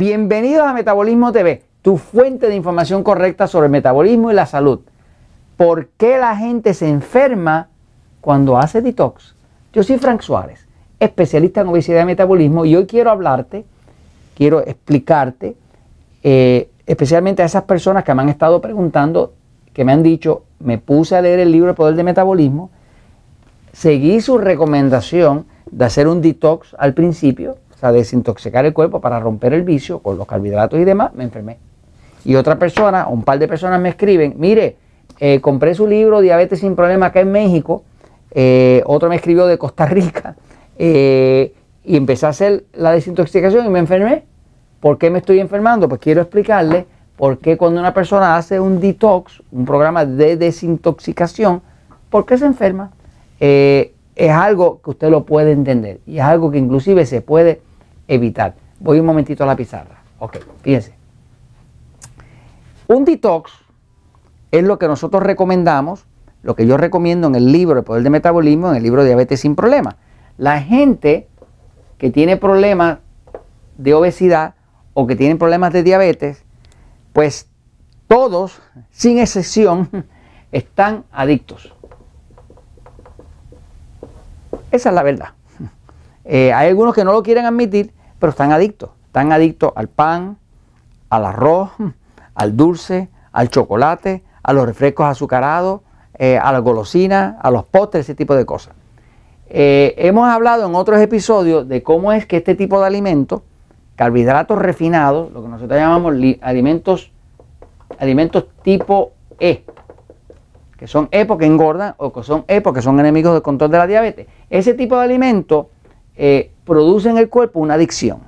Bienvenidos a Metabolismo TV, tu fuente de información correcta sobre el metabolismo y la salud. ¿Por qué la gente se enferma cuando hace detox? Yo soy Frank Suárez, especialista en obesidad y metabolismo, y hoy quiero hablarte, quiero explicarte, eh, especialmente a esas personas que me han estado preguntando, que me han dicho, me puse a leer el libro El Poder del Metabolismo, seguí su recomendación de hacer un detox al principio, sea, desintoxicar el cuerpo para romper el vicio con los carbohidratos y demás, me enfermé. Y otra persona, un par de personas me escriben, mire, eh, compré su libro Diabetes sin problema acá en México, eh, otro me escribió de Costa Rica, eh, y empecé a hacer la desintoxicación y me enfermé. ¿Por qué me estoy enfermando? Pues quiero explicarle por qué cuando una persona hace un detox, un programa de desintoxicación, ¿por qué se enferma? es algo que usted lo puede entender y es algo que inclusive se puede evitar. Voy un momentito a la pizarra. Ok, fíjense. Un detox es lo que nosotros recomendamos, lo que yo recomiendo en el libro El Poder de Metabolismo, en el libro Diabetes sin Problemas. La gente que tiene problemas de obesidad o que tiene problemas de diabetes, pues todos, sin excepción, están adictos. Esa es la verdad. Eh, hay algunos que no lo quieren admitir, pero están adictos. Están adictos al pan, al arroz, al dulce, al chocolate, a los refrescos azucarados, eh, a la golosina, a los postres, ese tipo de cosas. Eh, hemos hablado en otros episodios de cómo es que este tipo de alimentos, carbohidratos refinados, lo que nosotros llamamos alimentos, alimentos tipo E, que son E porque engordan o que son E porque son enemigos del control de la diabetes. Ese tipo de alimentos eh, produce en el cuerpo una adicción.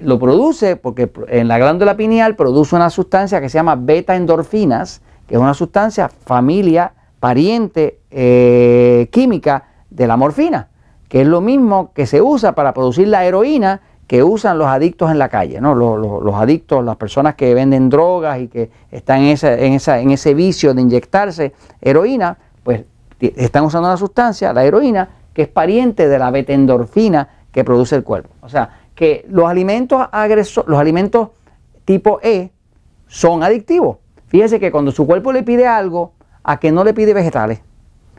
Lo produce porque en la glándula pineal produce una sustancia que se llama beta endorfinas, que es una sustancia familia, pariente eh, química de la morfina, que es lo mismo que se usa para producir la heroína que usan los adictos en la calle, ¿no? los, adictos, las personas que venden drogas y que están en, en, esa, en ese vicio de inyectarse heroína, pues están usando una sustancia, la heroína, que es pariente de la betendorfina que produce el cuerpo. O sea, que los alimentos los alimentos tipo E son adictivos. Fíjese que cuando su cuerpo le pide algo, a que no le pide vegetales,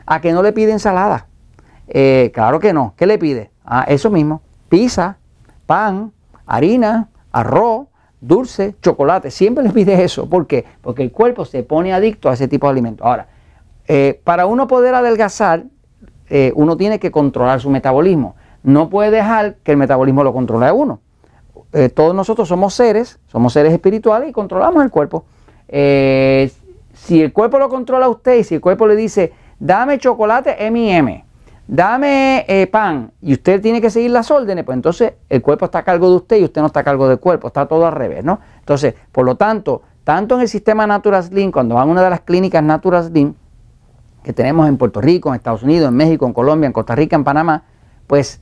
a que no le pide ensalada. Eh, claro que no. ¿Qué le pide? Ah, eso mismo. Pizza, pan, harina, arroz, dulce, chocolate. Siempre les pide eso. ¿Por qué? Porque el cuerpo se pone adicto a ese tipo de alimentos. Ahora, eh, para uno poder adelgazar, eh, uno tiene que controlar su metabolismo. No puede dejar que el metabolismo lo controle a uno. Eh, todos nosotros somos seres, somos seres espirituales y controlamos el cuerpo. si el cuerpo lo controla a usted y si el cuerpo le dice, dame chocolate M&M, dame eh, pan y usted tiene que seguir las órdenes, pues entonces el cuerpo está a cargo de usted y usted no está a cargo del cuerpo, está todo al revés, ¿no? Entonces, por lo tanto, tanto en el sistema Natural Slim, cuando van a una de las clínicas Natural Slim, que tenemos en Puerto Rico, en Estados Unidos, en México, en Colombia, en Costa Rica, en Panamá, pues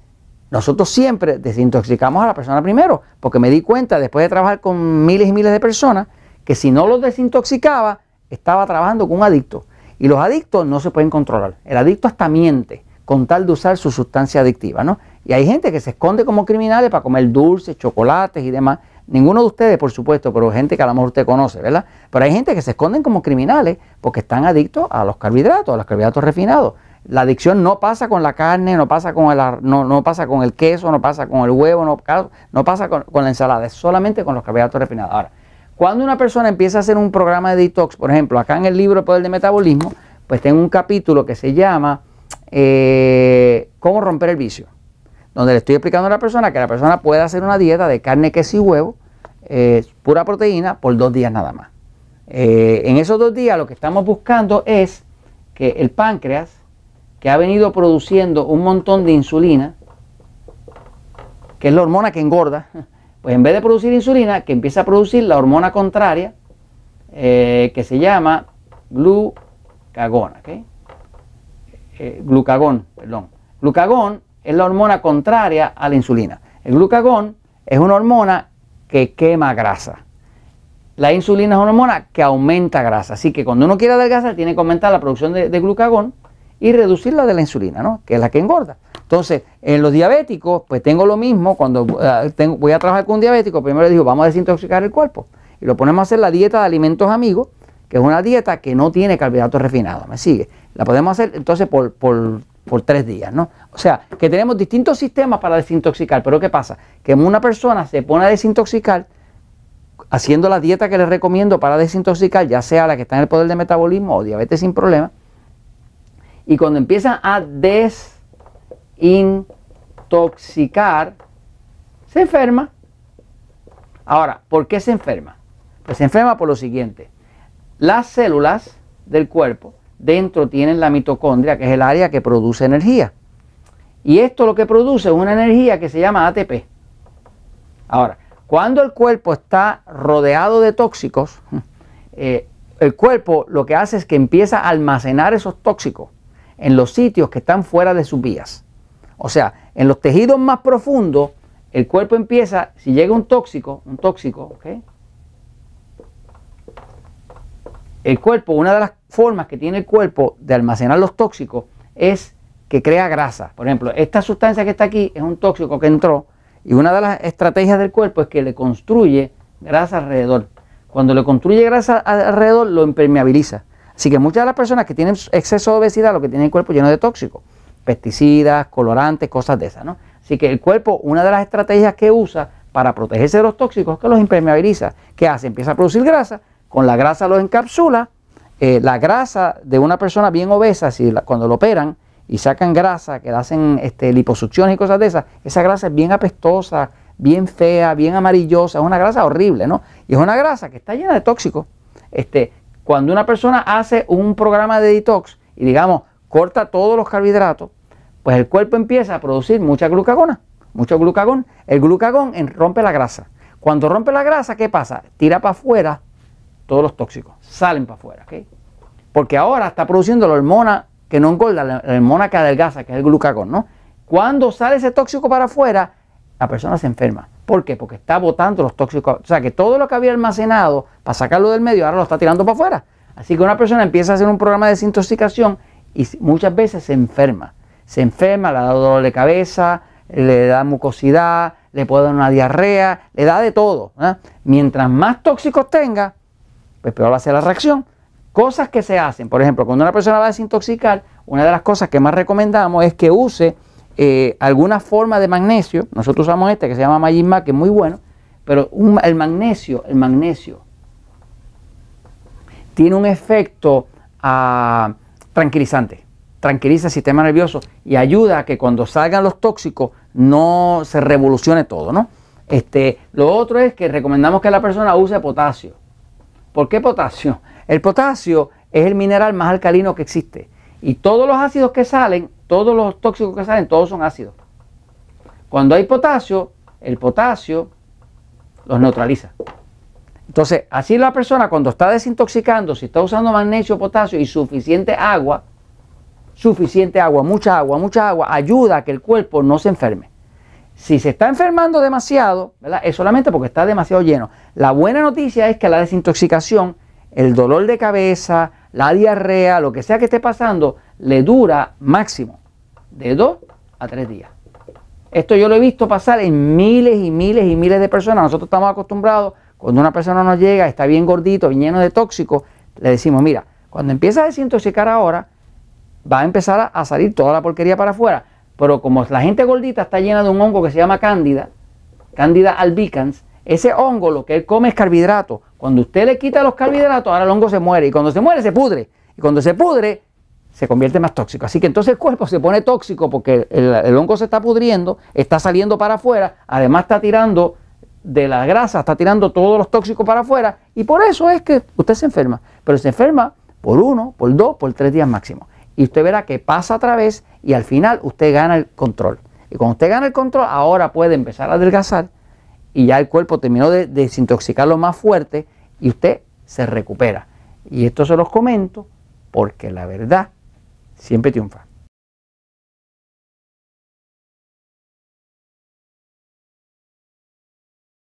nosotros siempre desintoxicamos a la persona primero, porque me di cuenta después de trabajar con miles y miles de personas, que si no los desintoxicaba, estaba trabajando con un adicto. Y los adictos no se pueden controlar. El adicto hasta miente con tal de usar su sustancia adictiva, ¿no? Y hay gente que se esconde como criminales para comer dulces, chocolates y demás. Ninguno de ustedes, por supuesto, pero gente que a lo mejor usted conoce, ¿verdad? Pero hay gente que se esconden como criminales porque están adictos a los carbohidratos, a los carbohidratos refinados. La adicción no pasa con la carne, no pasa con el, no, no pasa con el queso, no pasa con el huevo, no, pasa con, la ensalada, es solamente con los carbohidratos refinados. Ahora, cuando una persona empieza a hacer un programa de detox, por ejemplo, acá en el libro El Poder de Metabolismo, pues tengo un capítulo que se llama eh, cómo romper el vicio, donde le estoy explicando a la persona que la persona puede hacer una dieta de carne, queso y huevo, eh, pura proteína, por dos días nada más. Eh, en esos dos días lo que estamos buscando es que el páncreas, que ha venido produciendo un montón de insulina, que es la hormona que engorda, pues en vez de producir insulina, que empieza a producir la hormona contraria, que se llama glucagona. Eh, glucagón, perdón. Glucagón es la hormona contraria a la insulina. El glucagón es una hormona que quema grasa. La insulina es una hormona que aumenta grasa. Así que cuando uno quiere adelgazar, tiene que aumentar la producción de, glucagón y reducir la de la insulina, ¿no? que es la que engorda. Entonces, en los diabéticos, pues tengo lo mismo, cuando eh, voy a trabajar con un diabético, primero le digo, vamos a desintoxicar el cuerpo. Y lo ponemos a hacer la dieta de alimentos amigos, que es una dieta que no tiene carbohidratos refinados, ¿me sigue? La podemos hacer entonces por, por, por tres días, ¿no? O sea, que tenemos distintos sistemas para desintoxicar, pero ¿qué pasa? Que una persona se pone a desintoxicar haciendo la dieta que les recomiendo para desintoxicar, ya sea la que está en el poder de metabolismo o diabetes sin problema, y cuando empiezan a desintoxicar, se enferma. Ahora, ¿por qué se enferma? Pues se enferma por lo siguiente. Las células del cuerpo dentro tienen la mitocondria, que es el área que produce energía. Y esto lo que produce es una energía que se llama ATP. Ahora, cuando el cuerpo está rodeado de tóxicos, eh, el cuerpo lo que hace es que empieza a almacenar esos tóxicos en los sitios que están fuera de sus vías. O sea, en los tejidos más profundos, el cuerpo empieza, si llega un tóxico, un tóxico, ¿ok? El cuerpo, una de las formas que tiene el cuerpo de almacenar los tóxicos es que crea grasa. Por ejemplo, esta sustancia que está aquí es un tóxico que entró y una de las estrategias del cuerpo es que le construye grasa alrededor. Cuando le construye grasa alrededor, lo impermeabiliza. Así que muchas de las personas que tienen exceso de obesidad, lo que tienen el cuerpo lleno de tóxicos, pesticidas, colorantes, cosas de esas, ¿no? Así que el cuerpo, una de las estrategias que usa para protegerse de los tóxicos es que los impermeabiliza. ¿Qué hace? Empieza a producir grasa con la grasa los encapsula. Eh, la grasa de una persona bien obesa, si cuando lo operan y sacan grasa, que le hacen este, liposucción y cosas de esas, esa grasa es bien apestosa, bien fea, bien amarillosa, es una grasa horrible, ¿no? Y es una grasa que está llena de tóxicos. Este, cuando una persona hace un programa de detox y digamos corta todos los carbohidratos, pues el cuerpo empieza a producir mucha glucagona, mucho glucagón. El glucagón rompe la grasa. Cuando rompe la grasa, ¿qué pasa? Tira para afuera todos los tóxicos, salen para afuera. Porque ahora está produciendo la hormona que no engorda, la hormona que adelgaza, que es el glucagón, ¿no? Cuando sale ese tóxico para afuera, la persona se enferma. ¿Por qué? Porque está botando los tóxicos. O sea, que todo lo que había almacenado para sacarlo del medio, ahora lo está tirando para afuera. Así que una persona empieza a hacer un programa de desintoxicación y muchas veces se enferma. Se enferma, le da dolor de cabeza, le da mucosidad, le puede dar una diarrea, le da de todo. ¿eh? Mientras más tóxicos tenga, pues peor va a ser la reacción. Cosas que se hacen, por ejemplo, cuando una persona va a desintoxicar, una de las cosas que más recomendamos es que use eh, alguna forma de magnesio. Nosotros usamos este que se llama Magisma, que es muy bueno, pero el magnesio, el magnesio tiene un efecto ah, tranquilizante, tranquiliza el sistema nervioso y ayuda a que cuando salgan los tóxicos no se revolucione todo, ¿no? Este, lo otro es que recomendamos que la persona use potasio. ¿Por qué potasio? El potasio es el mineral más alcalino que existe. Y todos los ácidos que salen, todos los tóxicos que salen, todos son ácidos. Cuando hay potasio, el potasio los neutraliza. Entonces, así la persona cuando está desintoxicando, si está usando magnesio, potasio y suficiente agua, suficiente agua, mucha agua, mucha agua, ayuda a que el cuerpo no se enferme. Si se está enfermando demasiado, es solamente porque está demasiado lleno. La buena noticia es que la desintoxicación, el dolor de cabeza, la diarrea, lo que sea que esté pasando, le dura máximo de dos a tres días. Esto yo lo he visto pasar en miles y miles y miles de personas. Nosotros estamos acostumbrados, cuando una persona nos llega, está bien gordito, lleno de tóxicos, le decimos, mira, cuando empieza a desintoxicar ahora, va a empezar a salir toda la porquería para afuera. Pero como la gente gordita está llena de un hongo que se llama cándida, cándida albicans, ese hongo lo que él come es carbohidrato. Cuando usted le quita los carbohidratos, ahora el hongo se muere. Y cuando se muere, se pudre. Y cuando se pudre, se convierte más tóxico. Así que entonces el cuerpo se pone tóxico porque el, hongo se está pudriendo, está saliendo para afuera, además está tirando de la grasa, está tirando todos los tóxicos para afuera. Y por eso es que usted se enferma. Pero se enferma por uno, por dos, por tres días máximo. Y usted verá que pasa otra vez y al final usted gana el control. Y cuando usted gana el control, ahora puede empezar a adelgazar y ya el cuerpo terminó de desintoxicarlo más fuerte y usted se recupera. Y esto se los comento porque la verdad siempre triunfa.